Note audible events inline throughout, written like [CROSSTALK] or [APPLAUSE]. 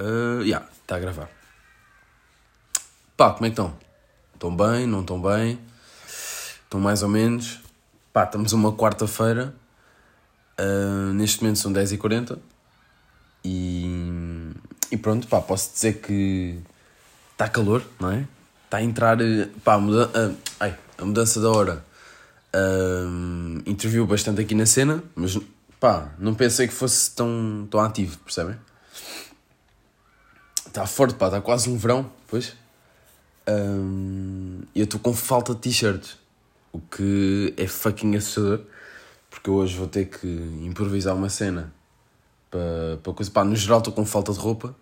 Uh, yeah, está a gravar. Pá, como é que estão? Estão bem? Não estão bem? Estão mais ou menos? Pá, estamos uma quarta-feira. Uh, neste momento são 10h40. E, e pronto, pá, posso dizer que está calor, não é? Está a entrar. Pá, a, muda, uh, ai, a mudança da hora uh, interviu bastante aqui na cena, mas pá, não pensei que fosse tão, tão ativo, percebem? Está forte, pá, está quase um verão, pois. Um, eu estou com falta de t-shirts, o que é fucking assustador, porque hoje vou ter que improvisar uma cena para, para coisa. Pá, no geral estou com falta de roupa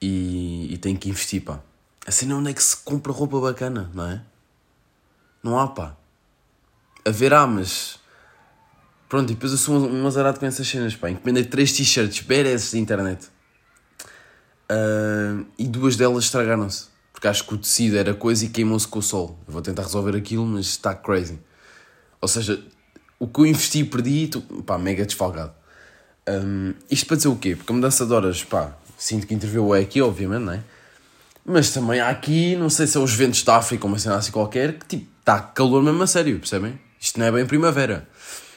e, e tenho que investir, pá. A cena é onde é que se compra roupa bacana, não é? Não há, pá. A ver, há, mas. Pronto, e depois eu sou um azarado com essas cenas, pá. Encomendei três t-shirts badass de internet. Uh, e duas delas estragaram-se. Porque acho que o tecido era coisa e queimou-se com o sol. Eu vou tentar resolver aquilo, mas está crazy. Ou seja, o que eu investi e perdi, tu, pá, mega desfalgado. Um, isto para dizer o quê? Porque a mudança de horas, pá, sinto que interviu é aqui, obviamente, não é? Mas também há aqui, não sei se é os ventos da África ou uma cena assim qualquer, que tipo, está calor mesmo a sério, percebem? Isto não é bem primavera.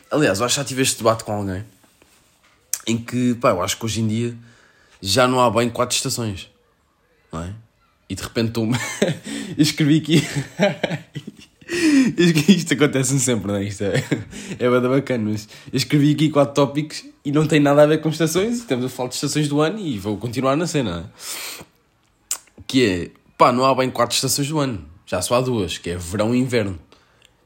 Aliás, eu acho que já tive este debate com alguém em que, pá, eu acho que hoje em dia já não há bem quatro estações, não é? E de repente estou [LAUGHS] escrevi aqui. [LAUGHS] Isto acontece sempre, não é? Isto é, é bada bacana, mas eu escrevi aqui quatro tópicos e não tem nada a ver com estações. Estamos a falar de estações do ano e vou continuar na cena. Que é, pá, não há bem quatro estações do ano, já só há duas, que é verão e inverno.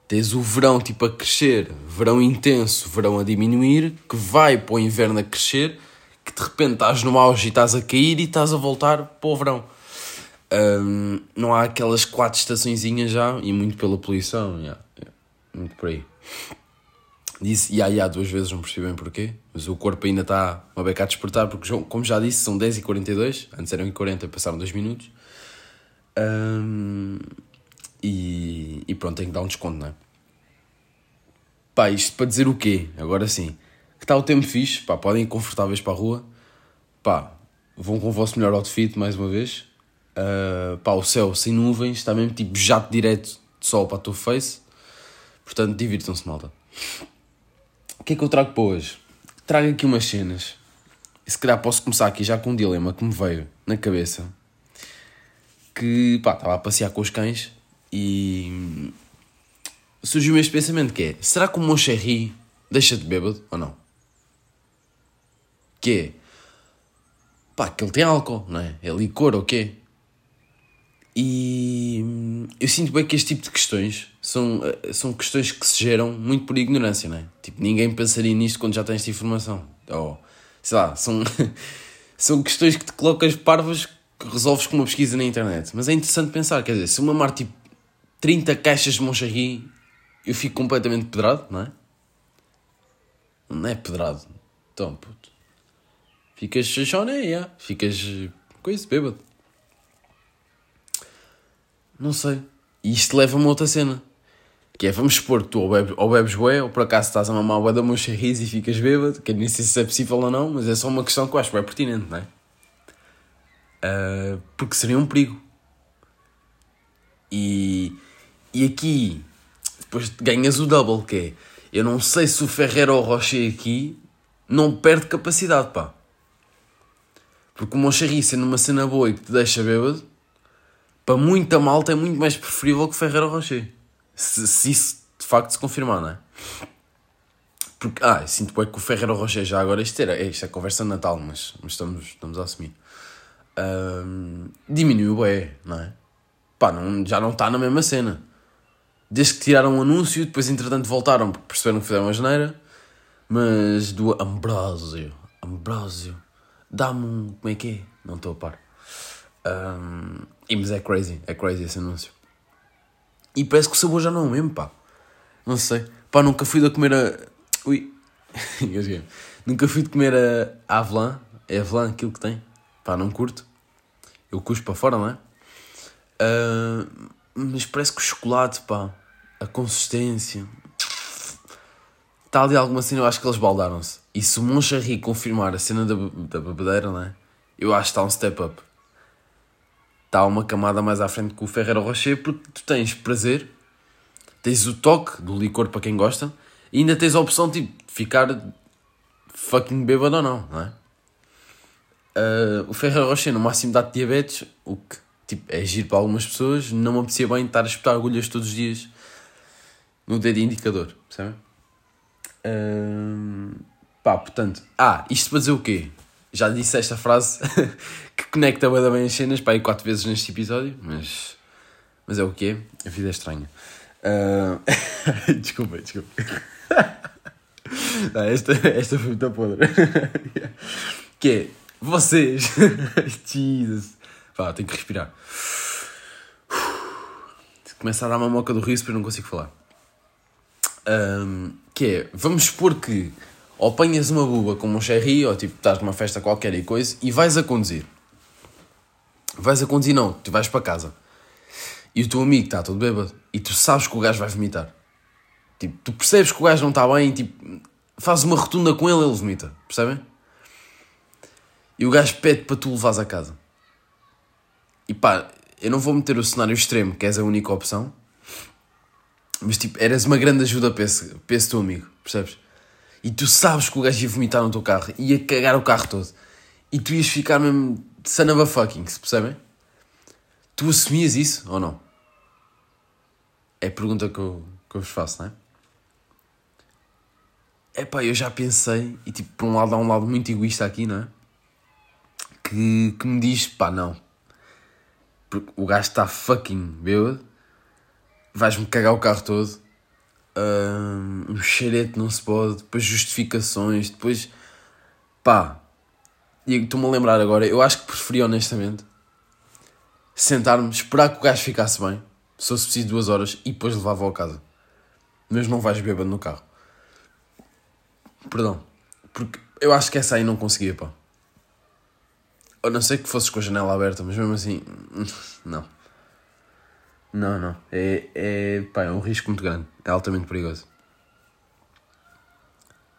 Tens o verão tipo a crescer, verão intenso, verão a diminuir, que vai para o inverno a crescer que de repente estás no auge e estás a cair e estás a voltar para o verão. Um, não há aquelas quatro estaçõezinhas já, e muito pela poluição, yeah, yeah, muito por aí. Disse, e aí há duas vezes, não percebi bem porquê, mas o corpo ainda está uma beca a despertar, porque como já disse, são 10h42, antes eram 40 passaram 2 minutos. Um, e, e pronto, tem que dar um desconto, não é? Pá, isto para dizer o quê? Agora sim que está o tempo fixe, pá, podem ir confortáveis para a rua, pá, vão com o vosso melhor outfit mais uma vez, uh, pá, o céu sem nuvens, está mesmo tipo jato direto de sol para a tua face, portanto divirtam-se malta. O que é que eu trago para hoje? Trago aqui umas cenas, e se calhar posso começar aqui já com um dilema que me veio na cabeça, que pá, estava a passear com os cães e surgiu-me este pensamento que é, será que o Moncherry deixa de bêbado ou não? Que é pá, que ele tem álcool, não é? É licor ou quê? E eu sinto bem que este tipo de questões são, são questões que se geram muito por ignorância, não é? Tipo, ninguém pensaria nisto quando já tens esta informação. Ou, sei lá, são, [LAUGHS] são questões que te colocas parvas que resolves com uma pesquisa na internet. Mas é interessante pensar, quer dizer, se uma mar tipo 30 caixas de Moncherry, eu fico completamente pedrado, não é? Não é pedrado. Então. Ficas chachona, yeah. ficas coisa, bêbado. Não sei. E isto leva-me a outra cena. Que é, vamos supor que tu ou bebes, ou bebes bué, ou por acaso estás a mamar bué da mocha e ficas bêbado, que nem sei se é possível ou não, mas é só uma questão que eu acho bem pertinente, não é? Uh, porque seria um perigo. E, e aqui, depois ganhas o double, que é, eu não sei se o Ferreiro ou o Rocher aqui não perde capacidade, pá. Porque o Moncherry sendo uma cena boa e que te deixa bêbado, para muita malta é muito mais preferível que Ferreira Rocher. Se, se isso de facto se confirmar, não é? Porque, ah, sinto bem que o Ferreira Rocher já agora, isto, era, isto é conversa de Natal, mas, mas estamos, estamos a assumir. Um, diminuiu bem, não é? Pá, não, já não está na mesma cena. Desde que tiraram o anúncio, depois entretanto voltaram porque perceberam que fizeram a geneira. Mas do Ambrosio, Ambrosio, dá-me um. Como é que é? Não estou a par. Um, e, mas é crazy, é crazy esse anúncio. E parece que o sabor já não é o mesmo, pá. Não sei. Pá, nunca fui de comer a. Ui. [LAUGHS] nunca fui de comer a, a Avelã. É Avelã aquilo que tem. Pá, não curto. Eu cuspo para fora, não é? Uh, mas parece que o chocolate, pá. A consistência. Está ali alguma cena, eu acho que eles baldaram-se. E se o Moncherry confirmar a cena da, da bebedeira, não é? eu acho que está um step up. Está uma camada mais à frente que o Ferreiro Rocher, porque tu tens prazer, tens o toque do licor para quem gosta, e ainda tens a opção tipo, de ficar fucking bêbado ou não, não é? Uh, o Ferreiro Rocher no máximo dá diabetes, o que tipo, é giro para algumas pessoas, não me apetecia bem estar a espetar agulhas todos os dias no dedo indicador, percebem? Uh, pá, portanto, ah, isto para dizer o quê? Já disse esta frase [LAUGHS] que conecta bem as cenas, pá, aí quatro vezes neste episódio, mas, mas é o que é, a vida é estranha. Uh, [LAUGHS] desculpa, desculpa. Não, esta, esta foi muito podre. que é, vocês. [LAUGHS] Jesus. Vá, tenho que respirar. Começa a dar uma moca do riso, mas não consigo falar. Um, que é, vamos supor que ou apanhas uma buba como um cherry, ou tipo, estás numa festa qualquer e coisa, e vais a conduzir. Vais a conduzir, não, tu vais para casa. E o teu amigo está todo bêbado, e tu sabes que o gajo vai vomitar. Tipo, tu percebes que o gajo não está bem, tipo, fazes uma rotunda com ele, ele vomita, percebem? E o gajo pede para tu levares a casa. E pá, eu não vou meter o cenário extremo, que és a única opção. Mas tipo, eras uma grande ajuda para esse, para esse teu amigo, percebes? E tu sabes que o gajo ia vomitar no teu carro, ia cagar o carro todo. E tu ias ficar mesmo son of a fucking, percebem? Tu assumias isso ou não? É a pergunta que eu, que eu vos faço, não é? É pá, eu já pensei, e tipo, por um lado há um lado muito egoísta aqui, não é? que, que me diz: pá, não. Porque o gajo está fucking bêbado, vais-me cagar o carro todo, um, xerete não se pode, depois justificações, depois pá. E estou-me a lembrar agora, eu acho que preferia honestamente sentar-me, esperar que o gajo ficasse bem, se fosse preciso duas horas, e depois levava-o a casa. Mas não vais bêbado no carro. Perdão. Porque eu acho que essa aí não conseguia, pá. A não sei que fosses com a janela aberta, mas mesmo assim, [LAUGHS] não. Não, não. É, é, pá, é um risco muito grande. É altamente perigoso.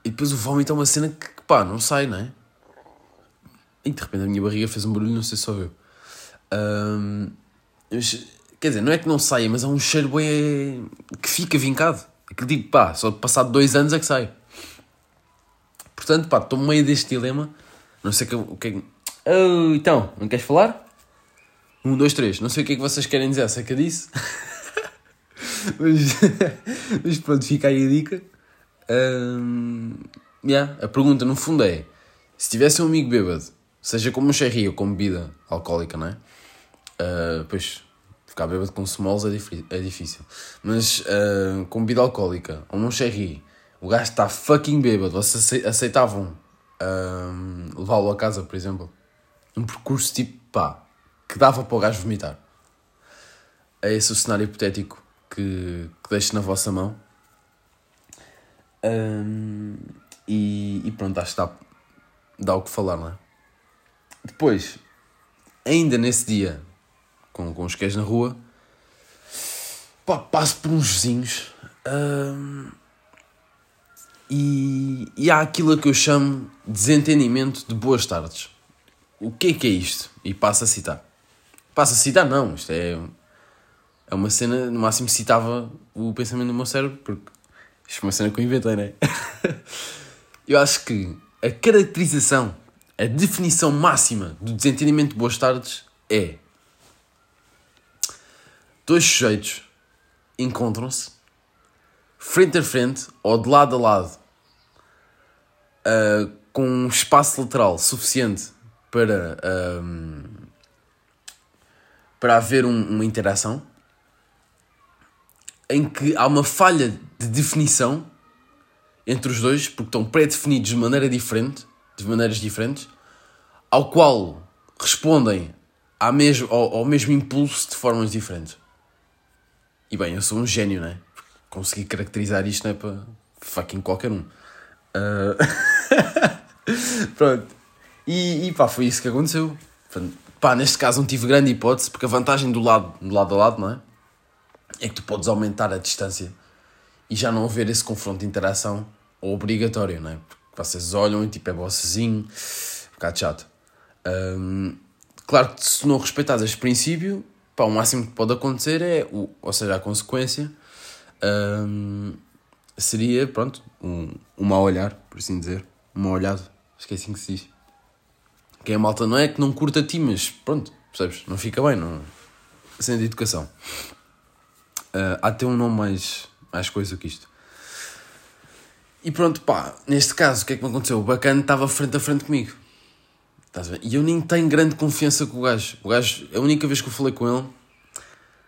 E depois o vómito é uma cena que, pá, não sai, não é? E de repente a minha barriga fez um barulho, não sei se só eu. Um, quer dizer, não é que não saia, mas é um cheiro bem. que fica vincado. Aquele tipo, pá, só passado dois anos é que sai. Portanto, pá, estou no meio deste dilema. Não sei o que é Oh, então, não queres falar? Um, dois, três. Não sei o que é que vocês querem dizer acerca disso. [LAUGHS] mas, [LAUGHS] mas pronto, fica aí a dica. Um, yeah, a pergunta no fundo é: se tivesse um amigo bêbado, seja como um cherry ou como bebida alcoólica, não é? Uh, pois, ficar bêbado com smalls é, é difícil. Mas uh, com bebida alcoólica ou um cherry, o gajo está fucking bêbado, vocês aceitavam uh, levá-lo a casa, por exemplo? um percurso tipo, pá, que dava para o gajo vomitar. É esse o cenário hipotético que, que deixo na vossa mão. Um, e, e, pronto, acho que dá, dá o que falar, não é? Depois, ainda nesse dia, com, com os queijos na rua, pá, passo por uns vizinhos um, e, e há aquilo que eu chamo de desentendimento de boas tardes o que é que é isto? E passa a citar. Passa a citar, não, isto é, é uma cena, no máximo citava o pensamento do meu cérebro, porque isto é uma cena que eu inventei, não é? [LAUGHS] eu acho que a caracterização, a definição máxima do desentendimento de boas tardes é dois sujeitos encontram-se frente a frente ou de lado a lado uh, com um espaço lateral suficiente para, um, para haver um, uma interação em que há uma falha de definição entre os dois, porque estão pré-definidos de maneira diferente, de maneiras diferentes, ao qual respondem ao mesmo, ao, ao mesmo impulso de formas diferentes. E bem, eu sou um gênio, né? Consegui caracterizar isto, não é para fucking qualquer um. Uh... [LAUGHS] Pronto. E, e pá, foi isso que aconteceu. Pá, neste caso não tive grande hipótese, porque a vantagem do lado, do lado a lado, não é? É que tu podes aumentar a distância e já não haver esse confronto de interação obrigatório, não é? Porque vocês olham e tipo é vocêzinho, um bocado chato. Um, claro que se não respeitares este princípio, pá, o máximo que pode acontecer é, o, ou seja, a consequência um, seria, pronto, um, um mau olhar, por assim dizer. Um mau olhado, assim que se diz. Que é a malta, não é que não curta a ti, mas pronto, percebes? Não fica bem, não. Sem de educação. Uh, há ter um nome mais, mais coisa que isto. E pronto, pá, neste caso, o que é que me aconteceu? O bacana estava frente a frente comigo. E eu nem tenho grande confiança com o gajo. O gajo, a única vez que eu falei com ele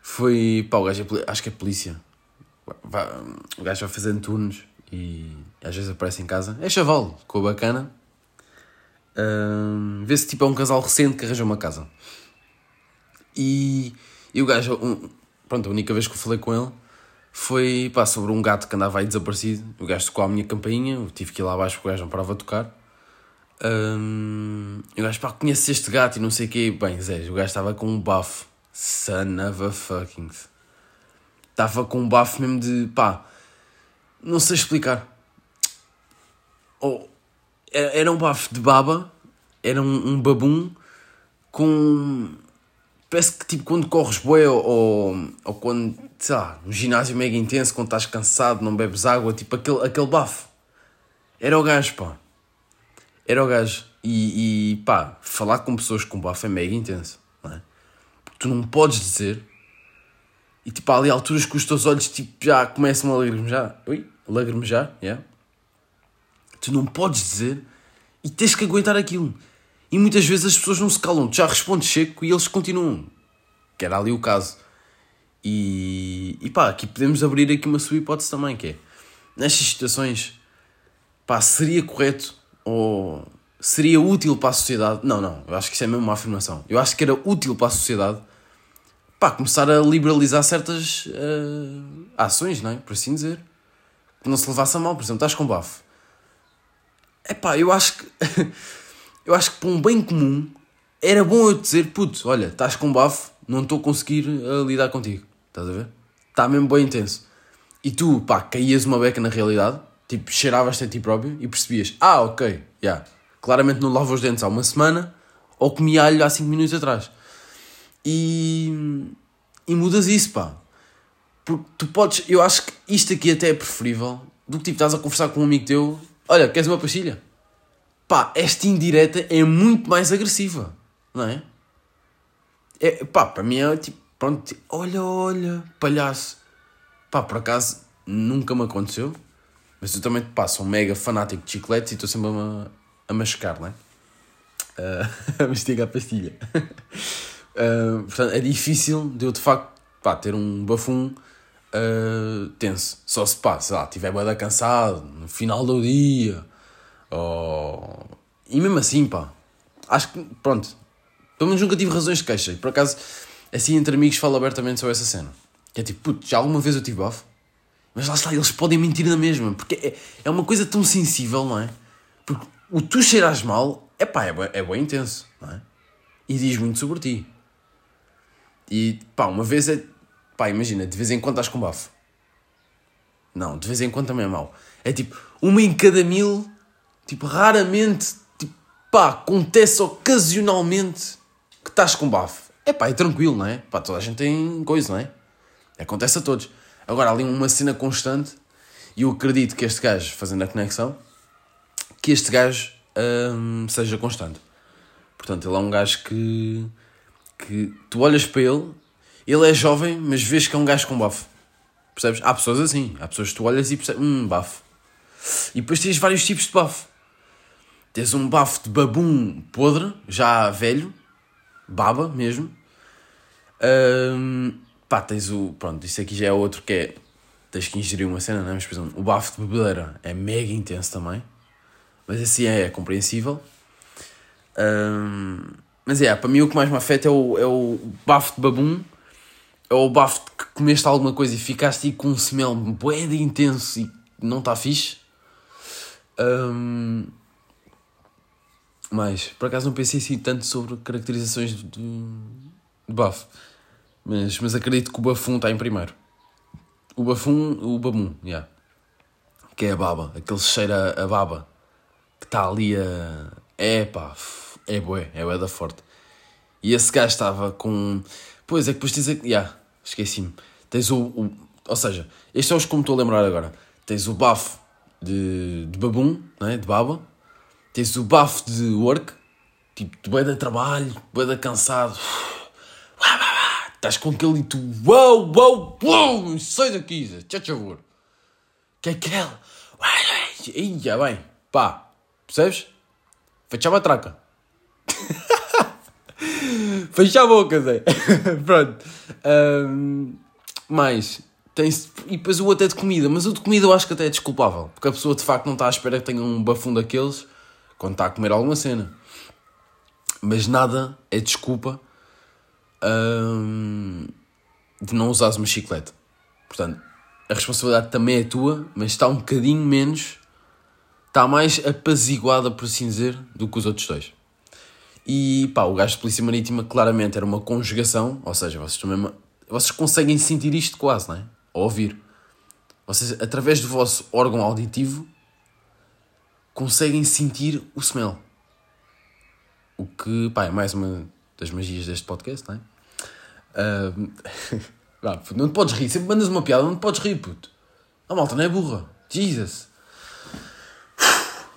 foi, pá, o gajo é, acho que é polícia. o gajo vai fazendo turnos e às vezes aparece em casa. É chaval, com a bacana. Um, Vê-se tipo é um casal recente que arranjou uma casa. E, e o gajo, um, pronto, a única vez que eu falei com ele foi pá, sobre um gato que andava aí desaparecido. O gajo tocou a minha campainha, eu tive que ir lá abaixo porque o gajo não parava tocar. Um, o gajo, pá, conheces este gato e não sei o quê. Bem, Zé, o gajo estava com um bafo. Son of a fucking. Estava com um bafo mesmo de, pá, não sei explicar. Ou, era um bafo de baba, era um, um babum com parece que tipo quando corres bué ou, ou, quando, sei lá, um ginásio mega intenso, quando estás cansado, não bebes água, tipo aquele, aquele bafo. Era o gajo, pá. Era o gajo. E, e pá, falar com pessoas com bafo é mega intenso, não é? Porque tu não podes dizer. E tipo, há ali alturas que os teus olhos tipo, já começam a lagrimejar. Ui, lagrimejar, yeah. Tu não podes dizer e tens que aguentar aquilo. E muitas vezes as pessoas não se calam, tu já respondes seco e eles continuam. Que era ali o caso. E, e pá, aqui podemos abrir aqui uma sua hipótese também, que é, nestas situações, pá, seria correto ou seria útil para a sociedade? Não, não, eu acho que isso é mesmo uma afirmação. Eu acho que era útil para a sociedade, pá, começar a liberalizar certas uh, ações, não é? Por assim dizer. Que não se levasse a mal, por exemplo, estás com bafo. É pá, eu acho que... [LAUGHS] eu acho que para um bem comum era bom eu dizer, puto, olha, estás com bafo, não estou a conseguir uh, lidar contigo. Estás a ver? Está mesmo bem intenso. E tu, pá, caías uma beca na realidade, tipo, cheiravas-te a ti próprio e percebias, ah, ok, já, yeah, claramente não lavo os dentes há uma semana ou comi alho há 5 minutos atrás. E, e mudas isso, pá. Porque tu podes, eu acho que isto aqui até é preferível do que tipo, estás a conversar com um amigo teu, olha, queres uma pastilha? pá, esta indireta é muito mais agressiva, não é? é pá, para mim é tipo, pronto, tipo, olha, olha, palhaço. Pá, por acaso nunca me aconteceu, mas eu também, pá, sou um mega fanático de chicletes e estou sempre a, a mascar, não é? Uh, [LAUGHS] a mastigar a pastilha. uh, [LAUGHS] portanto, é difícil de eu de facto pá, ter um bafum uh, tenso. Só se pá, sei lá, estiver bem cansado no final do dia Oh... E mesmo assim, pá, acho que, pronto, pelo menos nunca tive razões de queixa. E por acaso, assim entre amigos, falo abertamente sobre essa cena. Que é tipo, puto, já alguma vez eu tive bafo? Mas lá está, eles podem mentir na mesma, porque é, é uma coisa tão sensível, não é? Porque o tu cheiras mal, é pá, é bem intenso, não é? E diz muito sobre ti. E pá, uma vez é. Pá, imagina, de vez em quando estás com bafo. Não, de vez em quando também é mau. É tipo, uma em cada mil Tipo, raramente, tipo, pá, acontece ocasionalmente que estás com bafo. É pá, é tranquilo, não é? Pá, toda a gente tem coisa, não é? Acontece a todos. Agora, ali uma cena constante, e eu acredito que este gajo, fazendo a conexão, que este gajo hum, seja constante. Portanto, ele é um gajo que, que tu olhas para ele, ele é jovem, mas vês que é um gajo com bafo. Percebes? Há pessoas assim, há pessoas que tu olhas e percebes, hum, bafo. E depois tens vários tipos de bafo. Tens um bafo de babum podre, já velho, baba mesmo. Um, pá, tens o. Pronto, isso aqui já é outro que é. Tens que ingerir uma cena, não é? Mas, por exemplo, o bafo de bebedeira é mega intenso também. Mas assim é, é compreensível. Um, mas é, para mim o que mais me afeta é o, é o bafo de babum. É o bafo de que comeste alguma coisa e ficaste com um smell bué de intenso e não está fixe. Um, mas, por acaso não pensei assim tanto sobre caracterizações de, de bafo. Mas, mas acredito que o bafum está em primeiro. O bafum, o babum, yeah. que é a baba, aquele cheiro a, a baba, que está ali a... É pá, É bué, é bué da forte. E esse gajo estava com. Pois é que depois tens. A... Yeah, esqueci-me. Tens o, o. Ou seja, estes são os que me estou a lembrar agora. Tens o bafo de, de babum, né? de baba. Tens o bafo de work, tipo, de bué de trabalho, bué de cansado. Estás com aquele e tu. Uou, uou, uou, sai daqui, Zé, tchau, favor. Que é aquele. Ia bem, pá, percebes? Fecha a matraca. [LAUGHS] Fecha a boca, Zé. [LAUGHS] Pronto. Um, mais, tem-se. E depois o outro é de comida, mas o de comida eu acho que até é desculpável. Porque a pessoa de facto não está à espera que tenha um bafum daqueles quando está a comer alguma cena. Mas nada é desculpa um, de não usares uma chiclete. Portanto, a responsabilidade também é tua, mas está um bocadinho menos. Está mais apaziguada, por assim dizer, do que os outros dois. E pá, o gajo de Polícia Marítima claramente era uma conjugação, ou seja, vocês também. Vocês conseguem sentir isto quase, não é? Ou ouvir. Vocês, através do vosso órgão auditivo, conseguem sentir o smell. O que, pá, é mais uma das magias deste podcast, não é? [LAUGHS] Uh, não te podes rir, sempre mandas uma piada, não te podes rir, puto. A malta não é burra. Jesus.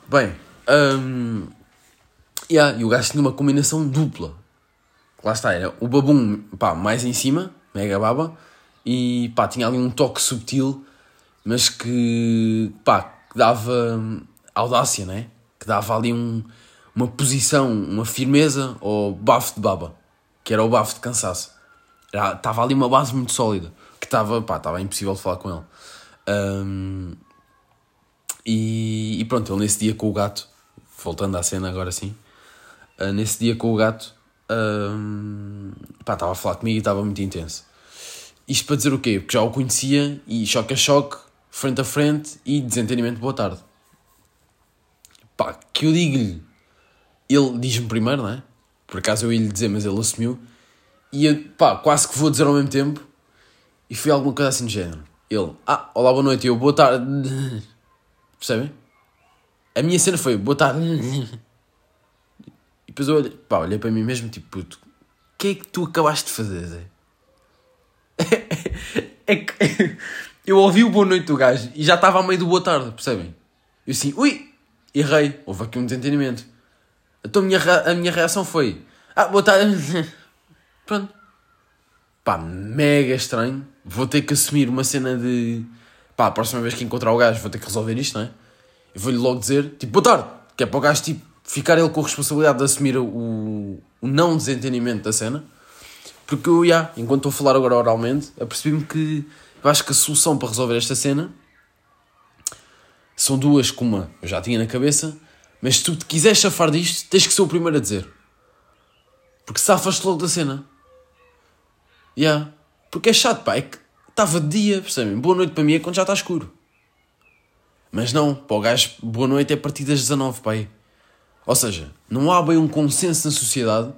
Bem, um, yeah, e o gajo tinha uma combinação dupla. Lá está, era o babum pá, mais em cima, mega baba, e pá, tinha ali um toque subtil, mas que pá, dava audácia, né? Que dava ali um, uma posição, uma firmeza ao bafo de baba, que era o bafo de cansaço. Estava ali uma base muito sólida, que estava, pá, impossível de falar com ele. Um, e, e, pronto, ele nesse dia com o gato, voltando à cena agora sim, uh, nesse dia com o gato, um, pá, estava a falar comigo e estava muito intenso. Isto para dizer o quê? Porque já o conhecia e choque a choque, frente a frente e desentendimento boa tarde. Pá, que eu digo-lhe, ele diz-me primeiro, não é? Por acaso eu ia lhe dizer, mas ele assumiu. E eu, pá, quase que vou dizer ao mesmo tempo. E foi alguma coisa assim de género. Ele, ah, olá, boa noite. E eu, boa tarde. [LAUGHS] Percebem? A minha cena foi, boa tarde. [LAUGHS] Depois eu olhei, pá, olhei para mim mesmo, tipo, puto, o que é que tu acabaste de fazer, Zé? [LAUGHS] é que [LAUGHS] eu ouvi o boa noite do gajo e já estava a meio do boa tarde, percebem? Eu assim, ui, errei, houve aqui um desentendimento. Então a minha, a minha reação foi, ah, boa tarde. [LAUGHS] Pronto. Pá, mega estranho. Vou ter que assumir uma cena de. Pá, a próxima vez que encontrar o gajo vou ter que resolver isto, não é? Vou-lhe logo dizer, tipo, boa tarde. Que é para o gajo, tipo, ficar ele com a responsabilidade de assumir o, o não desentendimento da cena. Porque eu, já, enquanto estou a falar agora oralmente, apercebi-me que eu acho que a solução para resolver esta cena são duas, que uma eu já tinha na cabeça, mas se tu te quiseres chafar disto, tens que ser o primeiro a dizer. Porque safas-te logo da cena. Yeah. Porque é chato, pá. É que estava de dia, percebem? Boa noite para mim é quando já está escuro. Mas não, para o gajo, boa noite é a partir das 19, pá. Ou seja, não há bem um consenso na sociedade.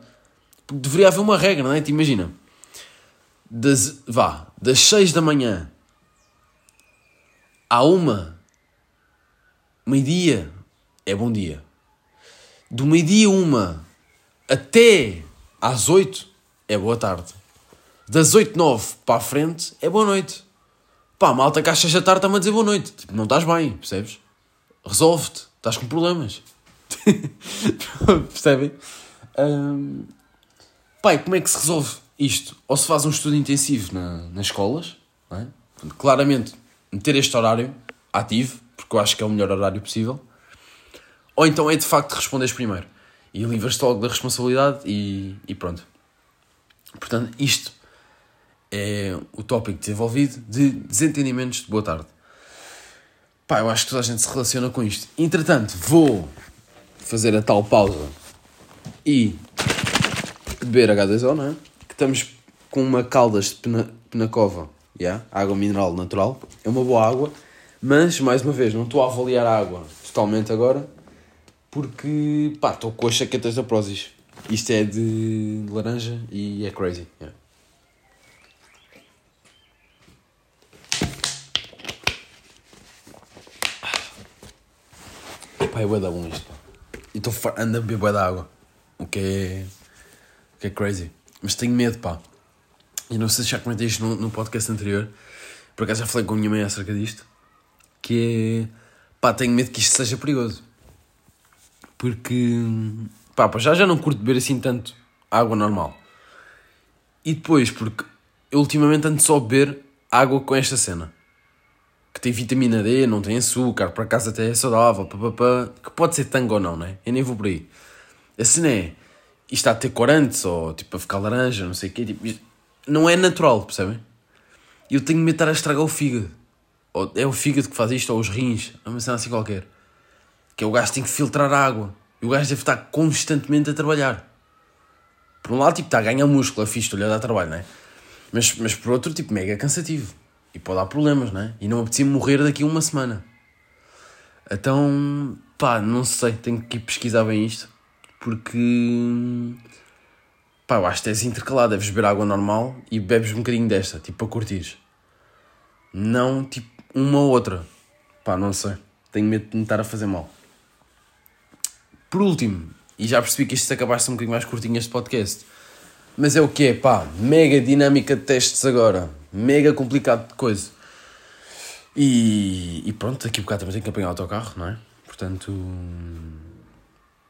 Porque deveria haver uma regra, não é? Te imagina. Das, vá, das 6 da manhã à uma, meio-dia, é bom dia. Do meio-dia uma até às 8 é boa tarde das 8, 9 para a frente é boa noite. Pá, malta que às 6 da tarde está-me a dizer boa noite. Tipo, não estás bem, percebes? Resolve-te, estás com problemas. [LAUGHS] Percebem? Um... E como é que se resolve isto? Ou se faz um estudo intensivo na, nas escolas, é? claramente meter este horário ativo, porque eu acho que é o melhor horário possível, ou então é de facto responderes primeiro e livras-te logo da responsabilidade e, e pronto. Portanto, isto é o tópico desenvolvido de desentendimentos de boa tarde. Pá, eu acho que toda a gente se relaciona com isto. Entretanto, vou fazer a tal pausa e beber H2O, não é? Que estamos com uma caldas de pena, penacova, yeah? água mineral natural. É uma boa água, mas, mais uma vez, não estou a avaliar a água totalmente agora, porque, pá, estou com as chaquetas da Prozis. Isto é de laranja e é crazy. Yeah. Pá, é bué da bom isto. E estou ando a beber bué água. O que é. O que é crazy. Mas tenho medo, pá. E não sei se já comentei isto no, no podcast anterior. Por acaso já falei com a minha mãe acerca disto. Que é. Pá, tenho medo que isto seja perigoso. Porque. Pá, já já não curto beber assim tanto água normal. E depois, porque eu ultimamente ando só a beber água com esta cena. Que tem vitamina D, não tem açúcar, por acaso até é saudável, papapá, que pode ser tango ou não, né? Eu nem vou por aí. A cena é, isto está a ter corantes, ou tipo a ficar laranja, não sei o quê, tipo, não é natural, percebem? Eu tenho medo de estar a estragar o fígado. Ou é o fígado que faz isto, ou os rins, é uma cena assim qualquer. Que é o gajo tem que filtrar água. E o gajo deve estar constantemente a trabalhar. Por um lado, tipo, está a ganhar músculo, é fixe, estou-lhe a dar trabalho, não é? Mas, mas por outro, tipo, mega cansativo. E pode dar problemas, não é? E não apetecia morrer daqui a uma semana. Então, pá, não sei, tenho que pesquisar bem isto. Porque, pá, eu acho que és intercalado. Deves beber água normal e bebes um bocadinho desta, tipo, para curtires. Não, tipo, uma ou outra. Pá, não sei. Tenho medo de me estar a fazer mal. Por último, e já percebi que isto se acabasse um bocadinho mais curtinho este podcast. Mas é o que é, pá, mega dinâmica de testes agora. Mega complicado de coisa. E, e pronto, daqui a bocado também tenho que apanhar o autocarro, não é? Portanto,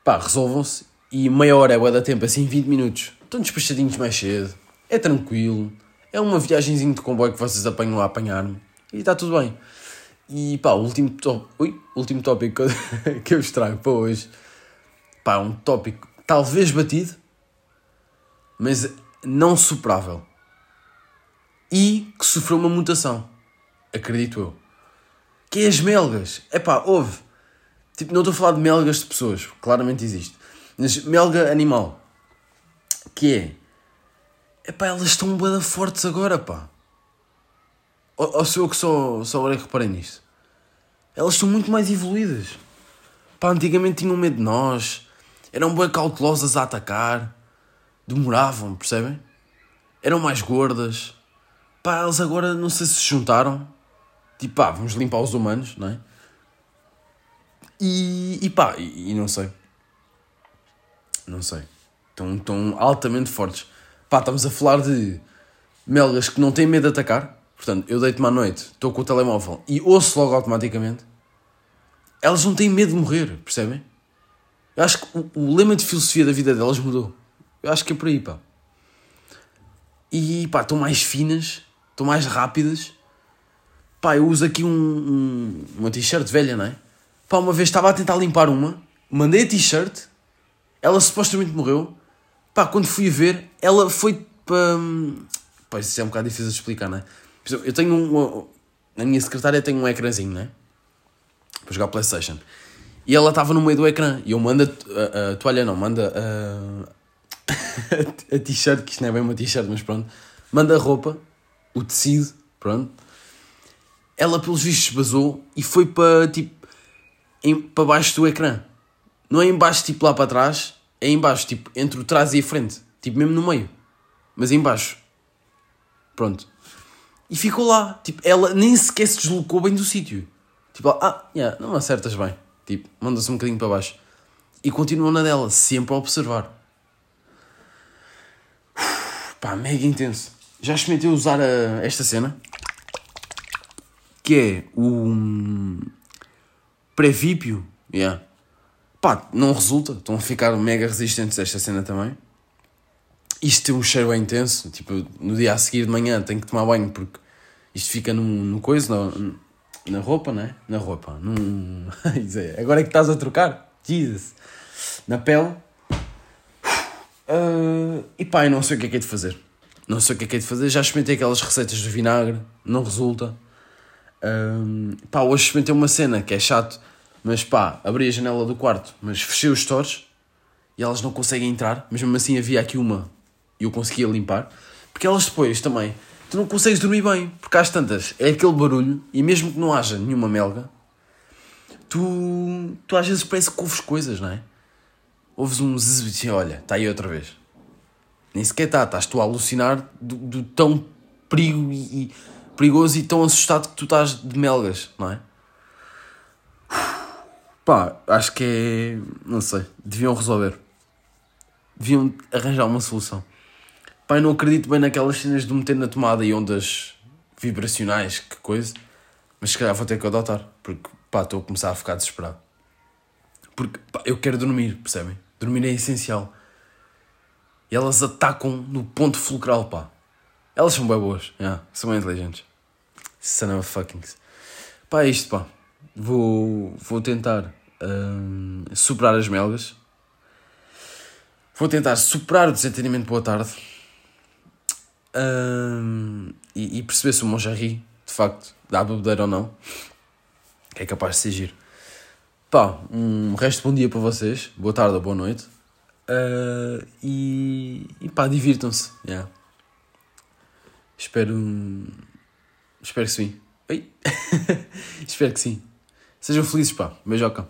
pá, resolvam-se. E meia hora é boa da tempo, assim 20 minutos. Estão despachadinhos mais cedo. É tranquilo. É uma viagemzinha de comboio que vocês apanham a apanhar-me. E está tudo bem. E pá, o último, top, último tópico [LAUGHS] que eu vos trago para hoje pá, um tópico talvez batido, mas não superável. E que sofreu uma mutação, acredito eu. Que é as melgas. É pá, houve. Tipo, não estou a falar de melgas de pessoas, claramente existe. Mas melga animal. Que é. É pá, elas estão bada fortes agora, pá. Ou, ou sou eu que só, só agora reparei nisto? Elas estão muito mais evoluídas. Pá, antigamente tinham medo de nós eram bem cautelosas a atacar, demoravam, percebem? Eram mais gordas. Pá, eles agora não sei se se juntaram. Tipo, pá, vamos limpar os humanos, não é? E, e pá, e, e não sei. Não sei. Estão, estão altamente fortes. Pá, estamos a falar de melgas que não têm medo de atacar. Portanto, eu deito-me à noite, estou com o telemóvel e ouço logo automaticamente. Elas não têm medo de morrer, percebem? Eu acho que o, o, lema de filosofia da vida delas mudou. Eu acho que é por aí, pá. E pá, estão mais finas, estão mais rápidas. Pá, eu uso aqui um, um uma t-shirt velha, não é? Pá, uma vez estava a tentar limpar uma, mandei a t-shirt, ela supostamente morreu. Pá, quando fui ver, ela foi para. Pá, isso é um bocado difícil de explicar, não é? Eu tenho um. Na minha secretária tenho um ecrãzinho, não é? Para jogar PlayStation. E ela estava no meio do ecrã. E eu mando a, a, a toalha, não, manda a, [LAUGHS] a t-shirt, que isto não é bem uma t-shirt, mas pronto. Manda a roupa, o tecido, pronto. Ela, pelos vistos, vazou e foi para, tipo, em, para baixo do ecrã. Não é em baixo, tipo, lá para trás. É em baixo, tipo, entre o trás e a frente. Tipo, mesmo no meio. Mas em baixo. Pronto. E ficou lá. Tipo, ela nem sequer se deslocou bem do sítio. Tipo, ah, yeah, não acertas bem. Tipo, manda-se um bocadinho para baixo. E continuam na dela, sempre a observar. Uf, pá, mega intenso. Já experimentei usar a, esta cena. Que é o um, Previpio. Yeah. Pá, não resulta. Estão a ficar mega resistentes a esta cena também. Isto tem um cheiro bem intenso. Tipo, no dia a seguir de manhã tenho que tomar banho porque isto fica no, no coisa, no, na roupa, né? Na roupa. Num... [LAUGHS] Agora é que estás a trocar? Jesus. Na pele. Uh, e pá, eu não sei o que é que é de fazer. Não sei o que é que é de fazer. Já experimentei aquelas receitas de vinagre. Não resulta. Uh, pá, hoje experimentei uma cena que é chato. Mas pá, abri a janela do quarto. Mas fechei os stores. E elas não conseguem entrar. Mas mesmo assim havia aqui uma. E eu conseguia limpar. Porque elas depois também tu não consegues dormir bem, porque às tantas é aquele barulho, e mesmo que não haja nenhuma melga, tu, tu às vezes parece que ouves coisas, não é? Ouves um zzz e olha, está aí outra vez. Nem sequer está, estás tu a alucinar do, do tão perigo e, e, perigoso e tão assustado que tu estás de melgas, não é? Pá, acho que é. Não sei, deviam resolver. deviam arranjar uma solução. Pá, não acredito bem naquelas cenas de meter na tomada e ondas vibracionais, que coisa. Mas se calhar vou ter que adotar, porque pá, estou a começar a ficar desesperado. Porque pá, eu quero dormir, percebem? Dormir é essencial. E elas atacam no ponto fulcral, pá. Elas são bem boas, yeah, são bem inteligentes. Son of fucking. Pá, é isto, pá. Vou, vou tentar hum, superar as melgas. Vou tentar superar o desentendimento boa tarde. Hum, e, e, perceber se o Monjarri, de facto, dá bebedeira ou não. Que é capaz de ser giro. Pá, um resto de bom dia para vocês. Boa tarde ou boa noite. Uh, e, e pá, divirtam-se. Yeah. Espero. Espero que sim. [LAUGHS] Espero que sim. Sejam felizes, pá. Beijoca.